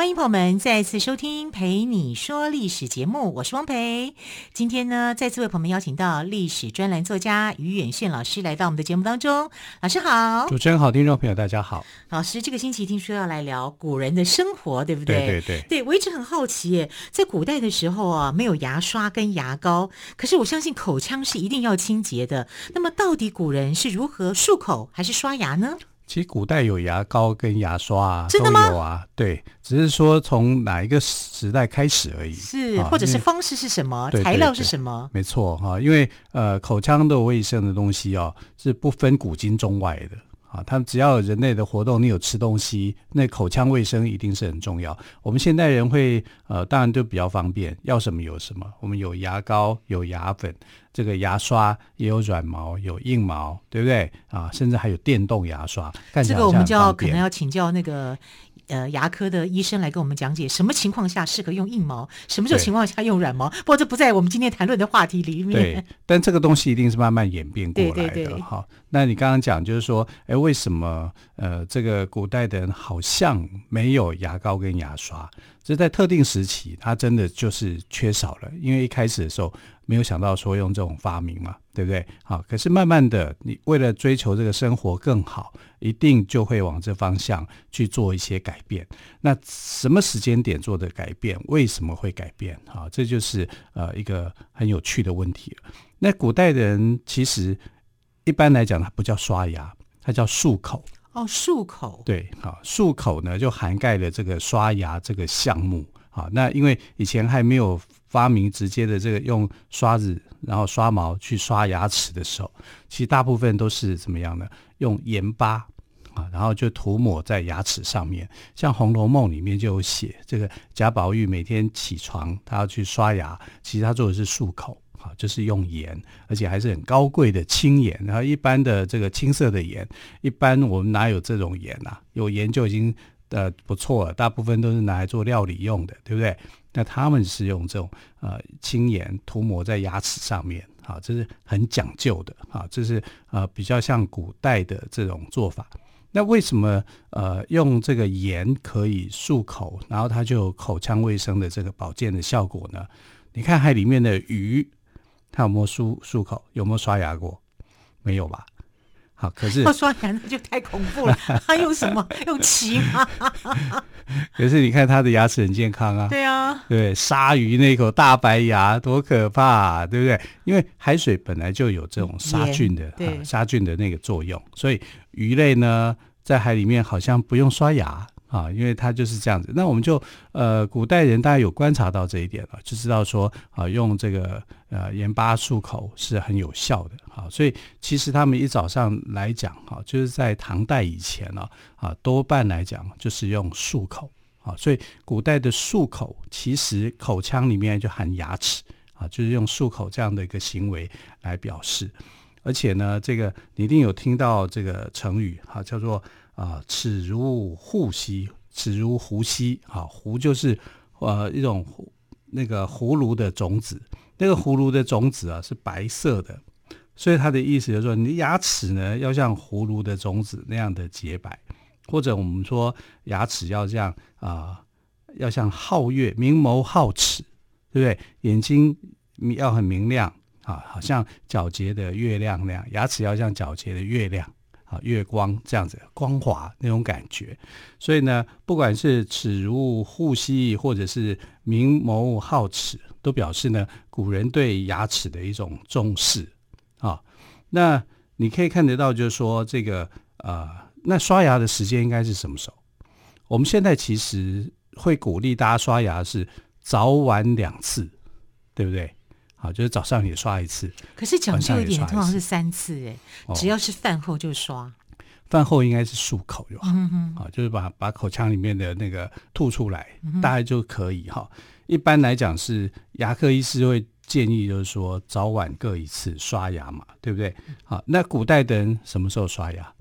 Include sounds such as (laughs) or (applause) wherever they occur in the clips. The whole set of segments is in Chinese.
欢迎朋友们再次收听《陪你说历史》节目，我是汪培。今天呢，再次为朋友们邀请到历史专栏作家于远炫老师来到我们的节目当中。老师好，主持人好，听众朋友大家好。老师，这个星期听说要来聊古人的生活，对不对？对对对。对，我一直很好奇耶，在古代的时候啊，没有牙刷跟牙膏，可是我相信口腔是一定要清洁的。那么，到底古人是如何漱口还是刷牙呢？其实古代有牙膏跟牙刷啊，真的吗？都有啊，对，只是说从哪一个时代开始而已。是，或者是方式是什么，材料是什么？没错哈，因为呃，口腔的卫生的东西哦，是不分古今中外的。啊，他们只要有人类的活动，你有吃东西，那口腔卫生一定是很重要。我们现代人会，呃，当然就比较方便，要什么有什么。我们有牙膏，有牙粉，这个牙刷也有软毛，有硬毛，对不对？啊，甚至还有电动牙刷。这个我们就要可能要请教那个。呃，牙科的医生来跟我们讲解什么情况下适合用硬毛，什么时候情况下用软毛。不过这不在我们今天谈论的话题里面。对，(laughs) 但这个东西一定是慢慢演变过来的。对对对。好，那你刚刚讲就是说，哎，为什么呃，这个古代的人好像没有牙膏跟牙刷？这在特定时期，它真的就是缺少了，因为一开始的时候。没有想到说用这种发明嘛，对不对？好，可是慢慢的，你为了追求这个生活更好，一定就会往这方向去做一些改变。那什么时间点做的改变？为什么会改变？好，这就是呃一个很有趣的问题。那古代人其实一般来讲，它不叫刷牙，它叫漱口。哦，漱口。对，好，漱口呢就涵盖了这个刷牙这个项目。好，那因为以前还没有。发明直接的这个用刷子，然后刷毛去刷牙齿的时候，其实大部分都是怎么样呢？用盐巴啊，然后就涂抹在牙齿上面。像《红楼梦》里面就有写，这个贾宝玉每天起床，他要去刷牙，其实他做的是漱口好，就是用盐，而且还是很高贵的青盐。然后一般的这个青色的盐，一般我们哪有这种盐啊？有盐就已经呃不错了，大部分都是拿来做料理用的，对不对？那他们是用这种呃青盐涂抹在牙齿上面，啊，这是很讲究的啊，这是呃比较像古代的这种做法。那为什么呃用这个盐可以漱口，然后它就有口腔卫生的这个保健的效果呢？你看海里面的鱼，它有没有漱漱口？有没有刷牙过？没有吧？好，可是 (laughs) 要刷牙那就太恐怖了。(laughs) 他用什么？用漆吗？(laughs) 可是你看他的牙齿很健康啊。对啊，对，鲨鱼那口大白牙多可怕啊，对不对？因为海水本来就有这种杀菌的，杀菌的那个作用，所以鱼类呢，在海里面好像不用刷牙。啊，因为它就是这样子。那我们就呃，古代人大家有观察到这一点了，就知道说啊，用这个呃盐巴漱口是很有效的。啊，所以其实他们一早上来讲，哈，就是在唐代以前呢，啊，多半来讲就是用漱口。啊，所以古代的漱口其实口腔里面就含牙齿，啊，就是用漱口这样的一个行为来表示。而且呢，这个你一定有听到这个成语，哈，叫做。啊，齿如护膝，齿如狐膝。啊，狐就是呃一种那个葫芦的种子，那个葫芦的种子啊是白色的，所以它的意思就是说，你牙齿呢要像葫芦的种子那样的洁白，或者我们说牙齿要这样啊，要像皓月，明眸皓齿，对不对？眼睛要很明亮啊，好像皎洁的月亮那样，牙齿要像皎洁的月亮。啊，月光这样子光滑那种感觉，所以呢，不管是齿如护膝，或者是明眸皓齿，都表示呢，古人对牙齿的一种重视啊。那你可以看得到，就是说这个、呃，那刷牙的时间应该是什么时候？我们现在其实会鼓励大家刷牙是早晚两次，对不对？好，就是早上也刷一次，可是讲究一点，通常是三次哎，只要是饭后就刷。哦、饭后应该是漱口就好，就是把把口腔里面的那个吐出来，嗯、大概就可以哈。一般来讲是牙科医师会建议就是说早晚各一次刷牙嘛，对不对？好，那古代的人什么时候刷牙？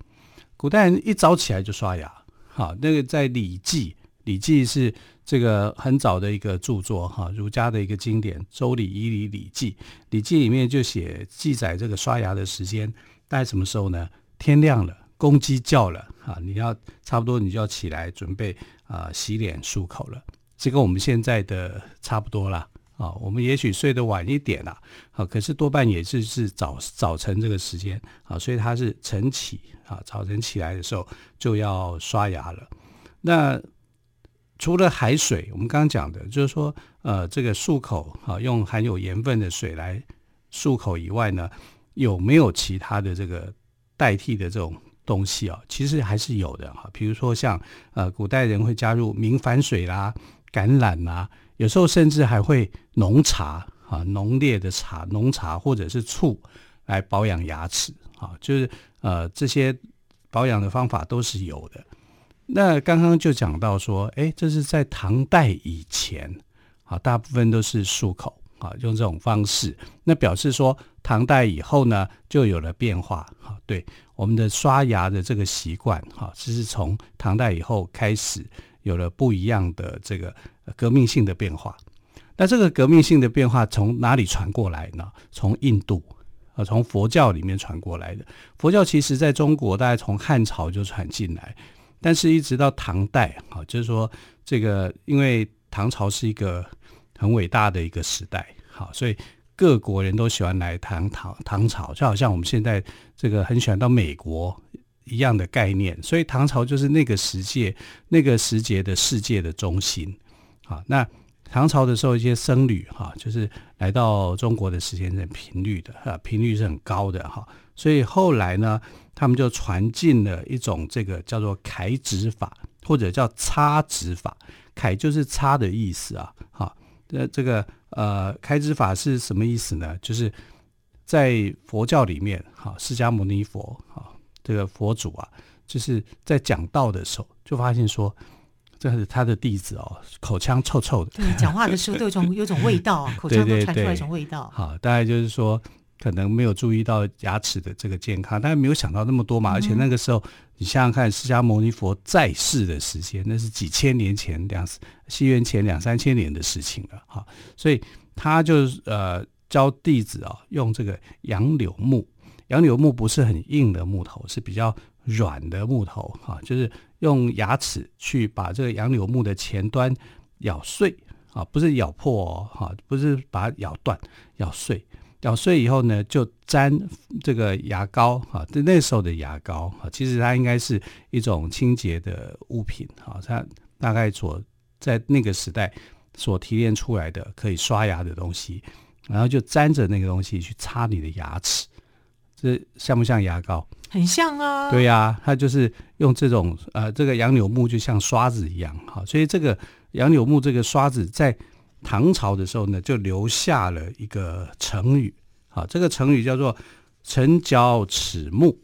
古代人一早起来就刷牙。好，那个在《礼记》，《礼记》是这个很早的一个著作哈，儒家的一个经典，《周礼》《仪礼》《礼记》，《礼记》里面就写记载这个刷牙的时间，大概什么时候呢？天亮了，公鸡叫了啊，你要差不多你就要起来准备啊洗脸漱口了，这跟我们现在的差不多啦。啊。我们也许睡得晚一点啦，好，可是多半也是是早早晨这个时间啊，所以它是晨起。啊，早晨起来的时候就要刷牙了。那除了海水，我们刚刚讲的，就是说，呃，这个漱口啊，用含有盐分的水来漱口以外呢，有没有其他的这个代替的这种东西啊？其实还是有的哈。比如说像呃，古代人会加入明矾水啦、橄榄啦，有时候甚至还会浓茶啊，浓烈的茶、浓茶或者是醋来保养牙齿啊，就是。呃，这些保养的方法都是有的。那刚刚就讲到说，哎，这是在唐代以前，啊，大部分都是漱口啊，用这种方式。那表示说，唐代以后呢，就有了变化。哈，对，我们的刷牙的这个习惯，哈，这是从唐代以后开始有了不一样的这个革命性的变化。那这个革命性的变化从哪里传过来呢？从印度。从佛教里面传过来的，佛教其实在中国大概从汉朝就传进来，但是一直到唐代，哈，就是说这个，因为唐朝是一个很伟大的一个时代，好，所以各国人都喜欢来唐唐唐朝，就好像我们现在这个很喜欢到美国一样的概念，所以唐朝就是那个时界、那个时节的世界的中心，好，那。唐朝的时候，一些僧侣哈，就是来到中国的时间是很频率的哈，频率是很高的哈，所以后来呢，他们就传进了一种这个叫做揩指法，或者叫擦指法。揩就是擦的意思啊，哈，那这个呃揩指法是什么意思呢？就是在佛教里面哈，释迦牟尼佛哈，这个佛祖啊，就是在讲道的时候，就发现说。这是他的弟子哦，口腔臭臭的。对，讲话的时候都有种有种味道，(laughs) 口腔都传出来一种味道。好，大概就是说，可能没有注意到牙齿的这个健康，但是没有想到那么多嘛。而且那个时候，你想想看，释迦牟尼佛在世的时间，那是几千年前两西元前两三千年的事情了。哈，所以他就呃教弟子啊，用这个杨柳木。杨柳木不是很硬的木头，是比较软的木头哈，就是。用牙齿去把这个杨柳木的前端咬碎啊，不是咬破哦，哈，不是把它咬断，咬碎，咬碎以后呢，就沾这个牙膏哈，那那时候的牙膏哈，其实它应该是一种清洁的物品哈，它大概所在那个时代所提炼出来的可以刷牙的东西，然后就沾着那个东西去擦你的牙齿，这像不像牙膏？很像啊，对呀、啊，它就是用这种呃，这个杨柳木就像刷子一样，哈，所以这个杨柳木这个刷子在唐朝的时候呢，就留下了一个成语，啊，这个成语叫做“晨嚼齿木”。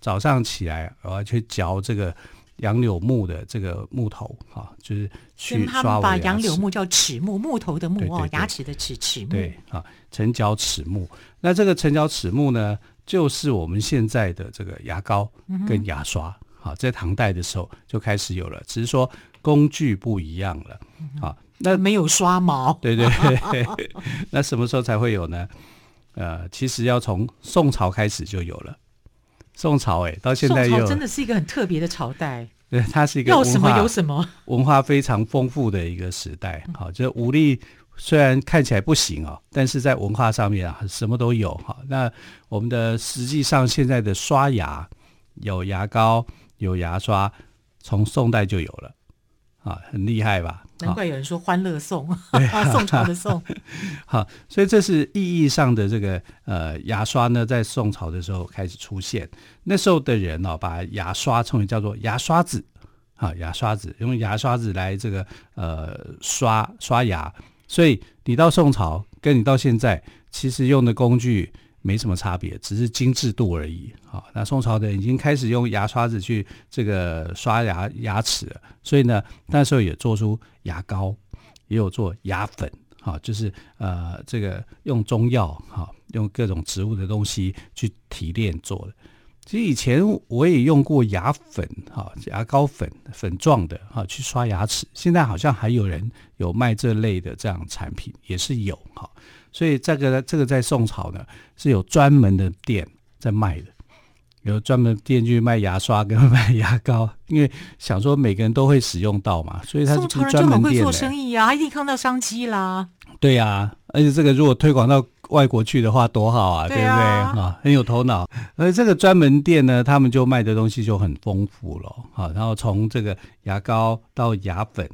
早上起来我要去嚼这个杨柳木的这个木头，啊，就是去刷我牙齿。把杨柳木叫齿木，木头的木哦，对对对，牙齿的齿，齿木。对啊，晨嚼齿木。那这个晨嚼齿木呢？就是我们现在的这个牙膏跟牙刷，好、嗯，在唐代的时候就开始有了，只是说工具不一样了，好，那没有刷毛，对对对，(laughs) 那什么时候才会有呢？呃，其实要从宋朝开始就有了，宋朝哎，到现在又真的是一个很特别的朝代，对，它是一个要什么有什么，文化非常丰富的一个时代，好，就武力。虽然看起来不行哦，但是在文化上面啊，什么都有哈。那我们的实际上现在的刷牙有牙膏有牙刷，从宋代就有了啊，很厉害吧？难怪有人说“欢乐颂”，(laughs) 宋朝的宋。(laughs) 好，所以这是意义上的这个呃牙刷呢，在宋朝的时候开始出现。那时候的人哦，把牙刷称为叫做牙刷子啊，牙刷子用牙刷子来这个呃刷刷牙。所以你到宋朝，跟你到现在，其实用的工具没什么差别，只是精致度而已。好，那宋朝的人已经开始用牙刷子去这个刷牙牙齿了，所以呢，那时候也做出牙膏，也有做牙粉，哈，就是呃这个用中药哈，用各种植物的东西去提炼做的。其实以前我也用过牙粉哈，牙膏粉粉状的哈去刷牙齿。现在好像还有人有卖这类的这样产品，也是有哈。所以这个这个在宋朝呢是有专门的店在卖的，有专门店去卖牙刷跟卖牙膏，因为想说每个人都会使用到嘛，所以他是专门店。宋朝人就很会做生意啊，一定看到商机啦。对呀、啊，而且这个如果推广到外国去的话，多好啊，对，啊对不对啊？很有头脑。而这个专门店呢，他们就卖的东西就很丰富了啊。然后从这个牙膏到牙粉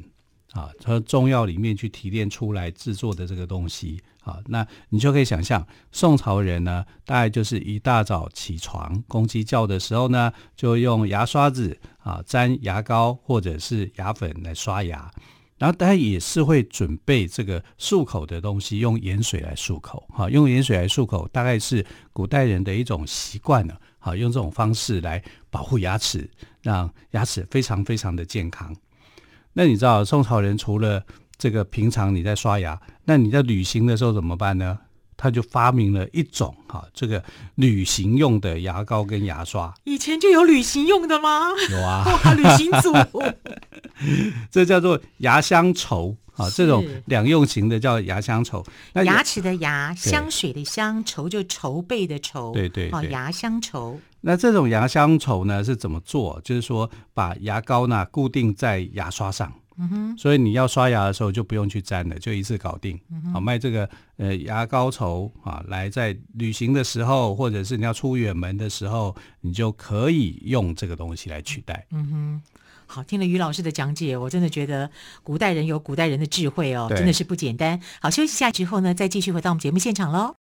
啊，从中药里面去提炼出来制作的这个东西啊，那你就可以想象，宋朝人呢，大概就是一大早起床，公鸡叫的时候呢，就用牙刷子啊沾牙膏或者是牙粉来刷牙。然后，大家也是会准备这个漱口的东西，用盐水来漱口。哈，用盐水来漱口，大概是古代人的一种习惯了。好，用这种方式来保护牙齿，让牙齿非常非常的健康。那你知道，宋朝人除了这个平常你在刷牙，那你在旅行的时候怎么办呢？他就发明了一种哈，这个旅行用的牙膏跟牙刷。以前就有旅行用的吗？有啊，(laughs) 哇，旅行组。(laughs) 这叫做牙香稠啊，这种两用型的叫牙香稠。那牙齿的牙，香水的香，筹就筹备的筹。对对，哦，牙香稠。那这种牙香稠呢是怎么做？就是说把牙膏呢固定在牙刷上。嗯哼，所以你要刷牙的时候就不用去沾了，就一次搞定。嗯、好，卖这个呃牙膏稠啊，来在旅行的时候，或者是你要出远门的时候，你就可以用这个东西来取代。嗯哼，好，听了于老师的讲解，我真的觉得古代人有古代人的智慧哦，真的是不简单。好，休息一下之后呢，再继续回到我们节目现场喽。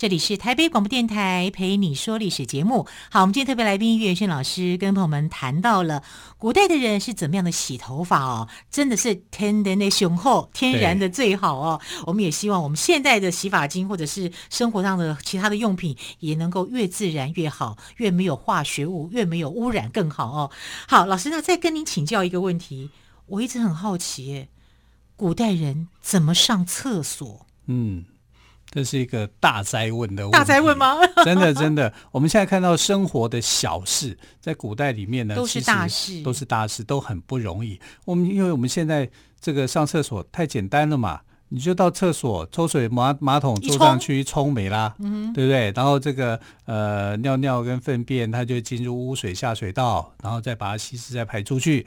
这里是台北广播电台陪你说历史节目。好，我们今天特别来宾岳轩老师跟朋友们谈到了古代的人是怎么样的洗头发哦，真的是天然的雄厚，天然的最好哦。我们也希望我们现在的洗发精或者是生活上的其他的用品也能够越自然越好，越没有化学物，越没有污染更好哦。好，老师，那再跟您请教一个问题，我一直很好奇，古代人怎么上厕所？嗯。这是一个大哉问的问题，大哉问吗？(laughs) 真的真的，我们现在看到生活的小事，在古代里面呢，都是大事，都是大事，都很不容易。我们因为我们现在这个上厕所太简单了嘛，你就到厕所抽水马马桶坐上去一冲没啦，嗯，对不对？然后这个呃尿尿跟粪便，它就进入污水下水道，然后再把它稀释再排出去，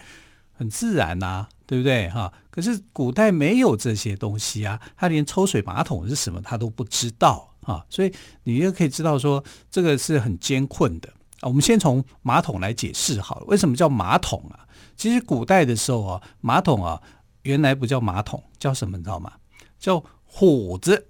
很自然呐、啊。对不对哈？可是古代没有这些东西啊，他连抽水马桶是什么他都不知道啊，所以你就可以知道说这个是很艰困的啊。我们先从马桶来解释好了，为什么叫马桶啊？其实古代的时候啊，马桶啊原来不叫马桶，叫什么你知道吗？叫虎子，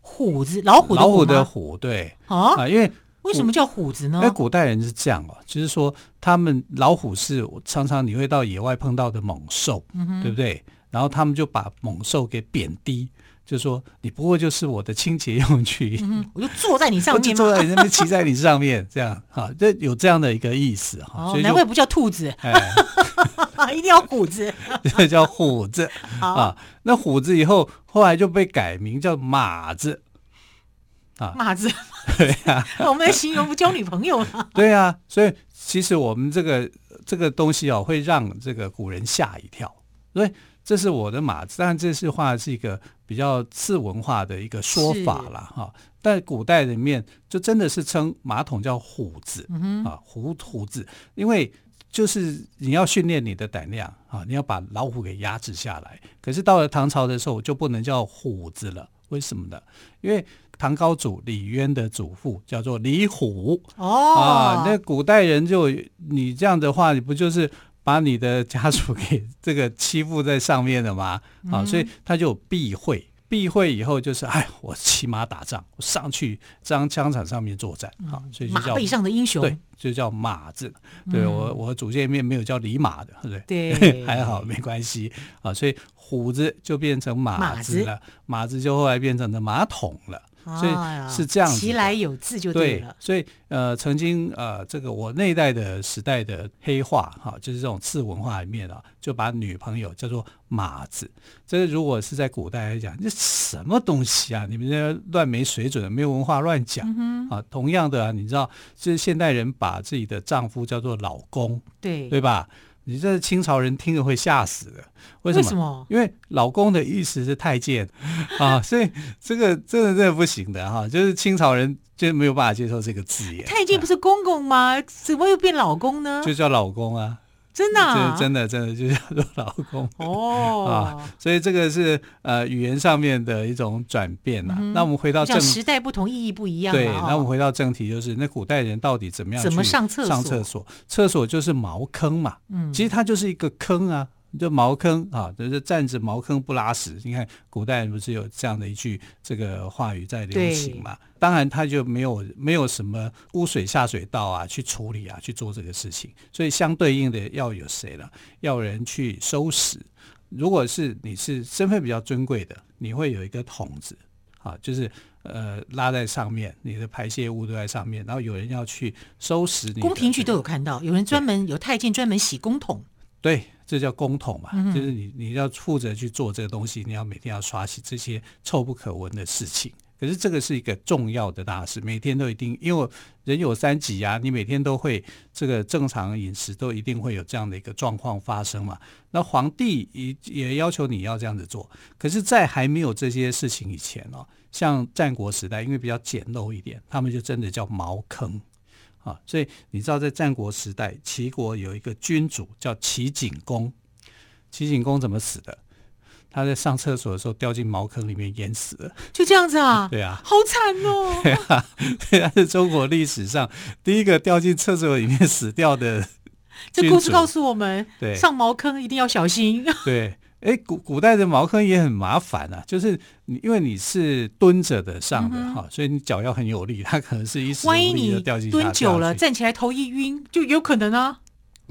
虎子，老虎的虎，老虎的虎，对啊，啊，因为。为什么叫虎子呢？因为古代人是这样哦，就是说他们老虎是常常你会到野外碰到的猛兽，嗯、对不对？然后他们就把猛兽给贬低，就说你不过就是我的清洁用具，嗯，我就坐在你上面，坐在你那边，骑在你上面，这样哈，这有这样的一个意思哈。哦、所以难怪不叫兔子，哎、(laughs) 一定要虎子，(laughs) 这叫虎子啊。那虎子以后后来就被改名叫马子。啊，马子，(laughs) 对呀、啊，(laughs) 我们来形容不交女朋友了。(laughs) 对呀、啊，所以其实我们这个这个东西哦，会让这个古人吓一跳。所以这是我的马子，但这是话是一个比较次文化的一个说法了哈。但古代里面就真的是称马桶叫虎子，嗯、啊，虎虎子，因为就是你要训练你的胆量啊，你要把老虎给压制下来。可是到了唐朝的时候就不能叫虎子了，为什么呢？因为唐高祖李渊的祖父叫做李虎哦啊，那古代人就你这样的话，你不就是？把你的家属给这个欺负在上面了吗？啊，所以他就避讳，避讳以后就是，哎，我骑马打仗，我上去张枪场上面作战，啊，所以就叫马背上的英雄，对，就叫马字。对我，我祖先里面没有叫李马的，对不对？对，(laughs) 还好没关系啊。所以虎子就变成马子了，马子就后来变成了马桶了。所以是这样子，其来有自就对了。对，所以呃，曾经呃，这个我那一代的时代的黑话哈，就是这种次文化里面啊，就把女朋友叫做马子。这个如果是在古代来讲，这什么东西啊？你们这乱没水准，没有文化乱讲、嗯、啊！同样的啊，你知道，就是现代人把自己的丈夫叫做老公，对对吧？你这清朝人听了会吓死的，为什么？为什么？因为老公的意思是太监 (laughs) 啊，所以这个真的真的不行的哈，就是清朝人就没有办法接受这个字眼。太监不是公公吗？啊、怎么又变老公呢？就叫老公啊。真的、啊，真的，真的就叫做老公哦 (laughs) 啊，所以这个是呃语言上面的一种转变呐、嗯。那我们回到正时代不同，意义不一样。对，那我们回到正题，就是那古代人到底怎么样？怎么上厕所？上厕所，厕所就是茅坑嘛。嗯，其实它就是一个坑啊。就茅坑啊，就是站着茅坑不拉屎。你看古代不是有这样的一句这个话语在流行嘛？当然他就没有没有什么污水下水道啊去处理啊去做这个事情，所以相对应的要有谁了？要有人去收拾。如果是你是身份比较尊贵的，你会有一个桶子啊，就是呃拉在上面，你的排泄物都在上面，然后有人要去收拾你。宫廷剧都有看到，有人专门有太监专门洗公桶。对。这叫公桶嘛，就是你你要负责去做这个东西，你要每天要刷洗这些臭不可闻的事情。可是这个是一个重要的大事，每天都一定，因为人有三急啊，你每天都会这个正常饮食都一定会有这样的一个状况发生嘛。那皇帝也也要求你要这样子做。可是，在还没有这些事情以前哦，像战国时代，因为比较简陋一点，他们就真的叫茅坑。啊，所以你知道，在战国时代，齐国有一个君主叫齐景公。齐景公怎么死的？他在上厕所的时候掉进茅坑里面淹死了。就这样子啊？(laughs) (laughs) 对啊，好惨哦。对啊，他是中国历史上第一个掉进厕所里面死掉的。这故事告诉我们，对，上茅坑一定要小心。对。哎，古古代的茅坑也很麻烦啊，就是你因为你是蹲着的上的哈、嗯，所以你脚要很有力，它可能是一时无力就掉进去。蹲久了，站起来头一晕就有可能啊。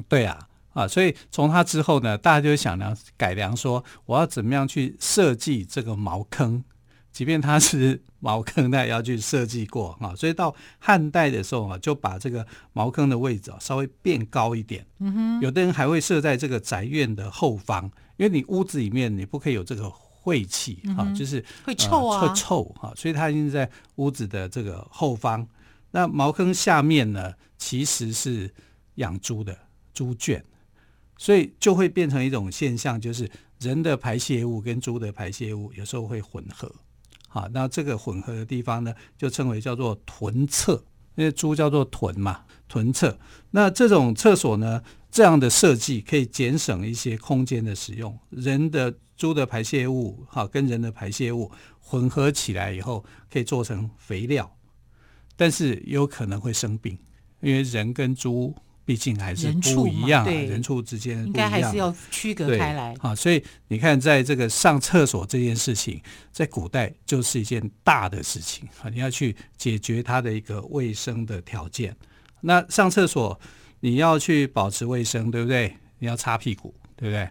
对啊，啊，所以从它之后呢，大家就想量改良说，我要怎么样去设计这个茅坑，即便它是茅坑，那也要去设计过啊。所以到汉代的时候啊，就把这个茅坑的位置啊稍微变高一点。嗯哼，有的人还会设在这个宅院的后方。因为你屋子里面你不可以有这个晦气啊、嗯，就是会臭啊，呃、会臭啊，所以它已经在屋子的这个后方。那茅坑下面呢，其实是养猪的猪圈，所以就会变成一种现象，就是人的排泄物跟猪的排泄物有时候会混合。好，那这个混合的地方呢，就称为叫做屯厕，因为猪叫做屯嘛，屯厕。那这种厕所呢，这样的设计可以节省一些空间的使用，人的猪的排泄物哈跟人的排泄物混合起来以后，可以做成肥料，但是有可能会生病，因为人跟猪毕竟还是不一样，人畜之间应该还是要区隔开来啊。所以你看，在这个上厕所这件事情，在古代就是一件大的事情啊，你要去解决它的一个卫生的条件。那上厕所。你要去保持卫生，对不对？你要擦屁股，对不对？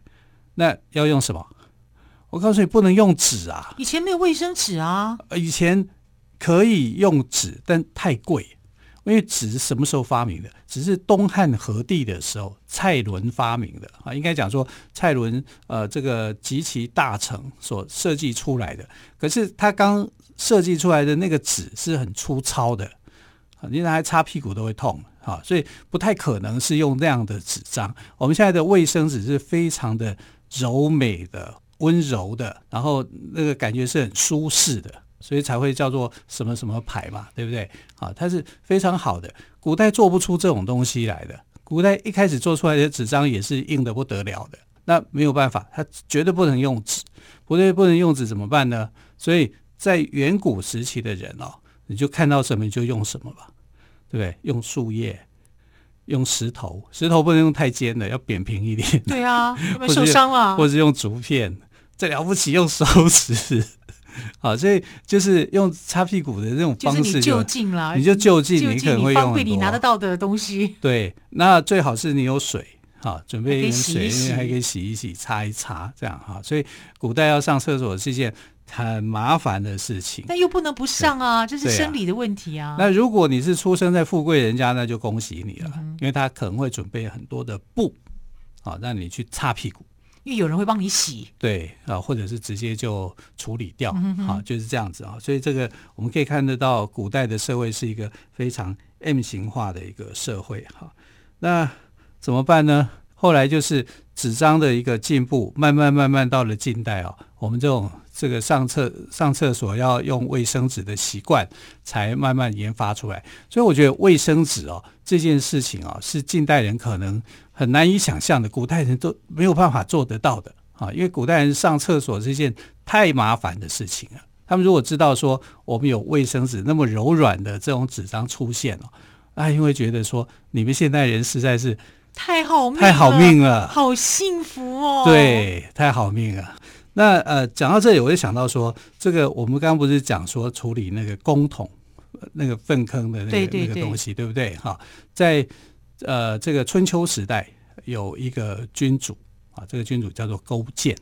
那要用什么？我告诉你，不能用纸啊！以前没有卫生纸啊。以前可以用纸，但太贵。因为纸是什么时候发明的？只是东汉和帝的时候，蔡伦发明的啊。应该讲说，蔡伦呃，这个极其大成所设计出来的。可是他刚设计出来的那个纸是很粗糙的，你拿来擦屁股都会痛。啊，所以不太可能是用那样的纸张。我们现在的卫生纸是非常的柔美的、温柔的，然后那个感觉是很舒适的，所以才会叫做什么什么牌嘛，对不对？啊，它是非常好的。古代做不出这种东西来的，古代一开始做出来的纸张也是硬的不得了的。那没有办法，它绝对不能用纸，不对，不能用纸怎么办呢？所以在远古时期的人哦，你就看到什么就用什么吧，对不对？用树叶。用石头，石头不能用太尖的，要扁平一点。对啊，(laughs) 会受伤了？或者用竹片，再了不起用手指。好，所以就是用擦屁股的这种方式就，就就近了，你就就近，你可能会用方便你拿得到的东西。对，那最好是你有水，好，准备一点水，因为还可以洗一洗、擦一擦，这样哈。所以古代要上厕所是一件。很麻烦的事情，但又不能不上啊，这是生理的问题啊。那如果你是出生在富贵人家，那就恭喜你了，嗯、因为他可能会准备很多的布，啊，让你去擦屁股，因为有人会帮你洗。对啊，或者是直接就处理掉，啊，就是这样子啊。所以这个我们可以看得到，古代的社会是一个非常 M 型化的一个社会哈。那怎么办呢？后来就是纸张的一个进步，慢慢慢慢到了近代啊，我们这种。这个上厕上厕所要用卫生纸的习惯，才慢慢研发出来。所以我觉得卫生纸哦这件事情啊，是近代人可能很难以想象的，古代人都没有办法做得到的啊。因为古代人上厕所是一件太麻烦的事情了。他们如果知道说我们有卫生纸那么柔软的这种纸张出现了，啊，因为觉得说你们现代人实在是太好命太好命了，好幸福哦。对，太好命了。那呃，讲到这里，我就想到说，这个我们刚刚不是讲说处理那个公桶那个粪坑的那个那个东西，对不对？哈，在呃这个春秋时代，有一个君主啊，这个君主叫做勾践。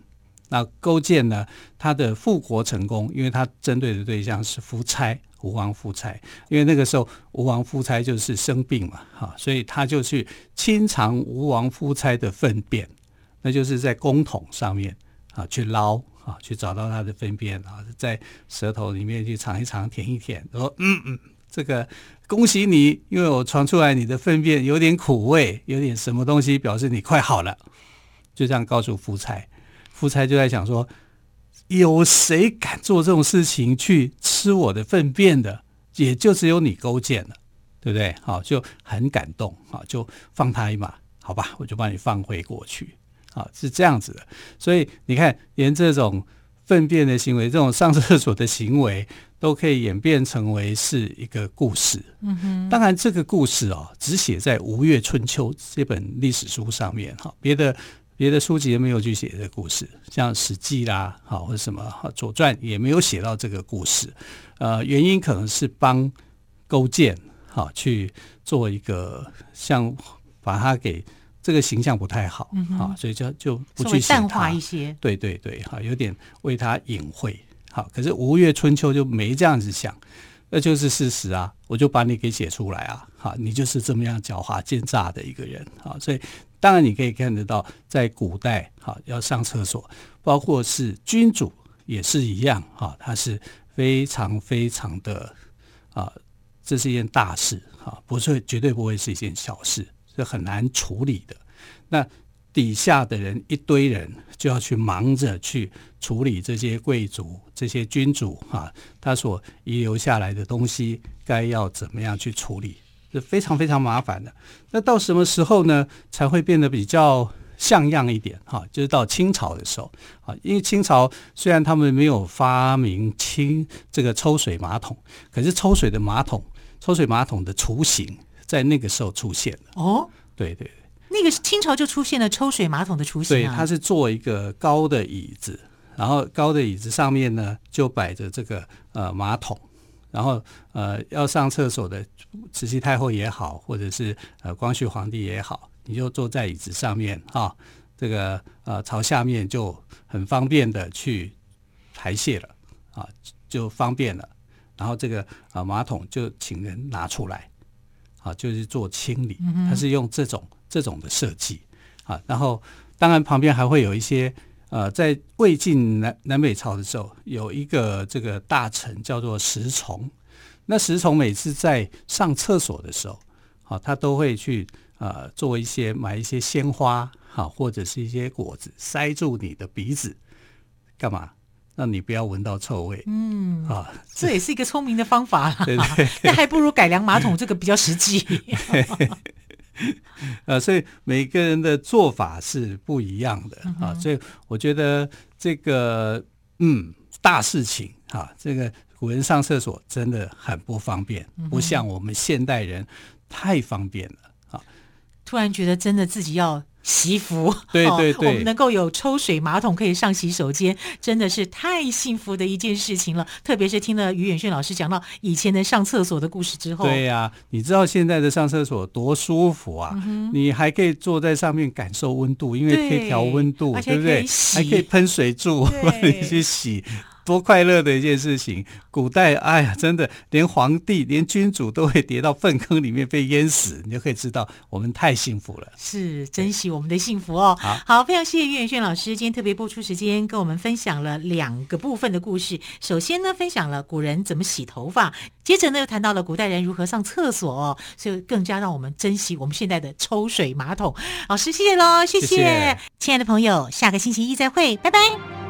那勾践呢，他的复国成功，因为他针对的对象是夫差吴王夫差，因为那个时候吴王夫差就是生病嘛，哈，所以他就去清偿吴王夫差的粪便，那就是在公桶上面。啊，去捞啊，去找到它的粪便啊，在舌头里面去尝一尝，舔一舔，说嗯嗯，这个恭喜你，因为我尝出来你的粪便有点苦味，有点什么东西，表示你快好了。就这样告诉夫差，夫差就在想说，有谁敢做这种事情去吃我的粪便的？也就只有你勾践了，对不对？好，就很感动，好，就放他一马，好吧，我就把你放回过去。啊，是这样子的，所以你看，连这种粪便的行为，这种上厕所的行为，都可以演变成为是一个故事。嗯哼，当然这个故事哦，只写在《吴越春秋》这本历史书上面哈，别的别的书籍也没有去写这个故事，像《史记》啦，好或者什么《左传》也没有写到这个故事。呃，原因可能是帮勾践好去做一个像把它给。这个形象不太好，嗯、啊，所以就就不去写淡化一些。对对对，哈，有点为他隐晦。好，可是吴越春秋就没这样子想，那就是事实啊，我就把你给写出来啊，好，你就是这么样狡猾奸诈的一个人，啊，所以当然你可以看得到，在古代，哈，要上厕所，包括是君主也是一样，哈，他是非常非常的啊，这是一件大事，哈，不是绝对不会是一件小事。是很难处理的，那底下的人一堆人就要去忙着去处理这些贵族、这些君主啊，他所遗留下来的东西该要怎么样去处理，是非常非常麻烦的。那到什么时候呢，才会变得比较像样一点？哈，就是到清朝的时候啊，因为清朝虽然他们没有发明清这个抽水马桶，可是抽水的马桶、抽水马桶的雏形。在那个时候出现了哦，对对对，那个清朝就出现了抽水马桶的雏形，对，它是做一个高的椅子，然后高的椅子上面呢就摆着这个呃马桶，然后呃要上厕所的慈禧太后也好，或者是呃光绪皇帝也好，你就坐在椅子上面啊，这个呃朝下面就很方便的去排泄了啊，就方便了，然后这个呃马桶就请人拿出来。啊，就是做清理，它是用这种这种的设计啊。然后，当然旁边还会有一些呃，在魏晋南南北朝的时候，有一个这个大臣叫做石崇。那石崇每次在上厕所的时候，啊，他都会去呃做一些买一些鲜花，啊，或者是一些果子塞住你的鼻子，干嘛？让你不要闻到臭味。嗯，啊，这也是一个聪明的方法。(laughs) 对对，(laughs) 那还不如改良马桶，这个比较实际。呃，(laughs) 所以每个人的做法是不一样的啊，所以我觉得这个嗯大事情啊，这个古人上厕所真的很不方便，不像我们现代人太方便了啊。突然觉得真的自己要。祈福，(laughs) 对对对，我们能够有抽水马桶可以上洗手间，真的是太幸福的一件事情了。特别是听了于远炫老师讲到以前的上厕所的故事之后，对呀、啊，你知道现在的上厕所多舒服啊！嗯、你还可以坐在上面感受温度，因为可以调温度，对不对？还可以喷水柱帮对你去洗。多快乐的一件事情！古代，哎呀，真的连皇帝、连君主都会跌到粪坑里面被淹死，你就可以知道我们太幸福了。是珍惜我们的幸福哦。好，好，非常谢谢岳远炫老师今天特别播出时间跟我们分享了两个部分的故事。首先呢，分享了古人怎么洗头发，接着呢又谈到了古代人如何上厕所哦，所以更加让我们珍惜我们现在的抽水马桶。老师，谢谢喽，谢谢，谢谢亲爱的朋友，下个星期一再会，拜拜。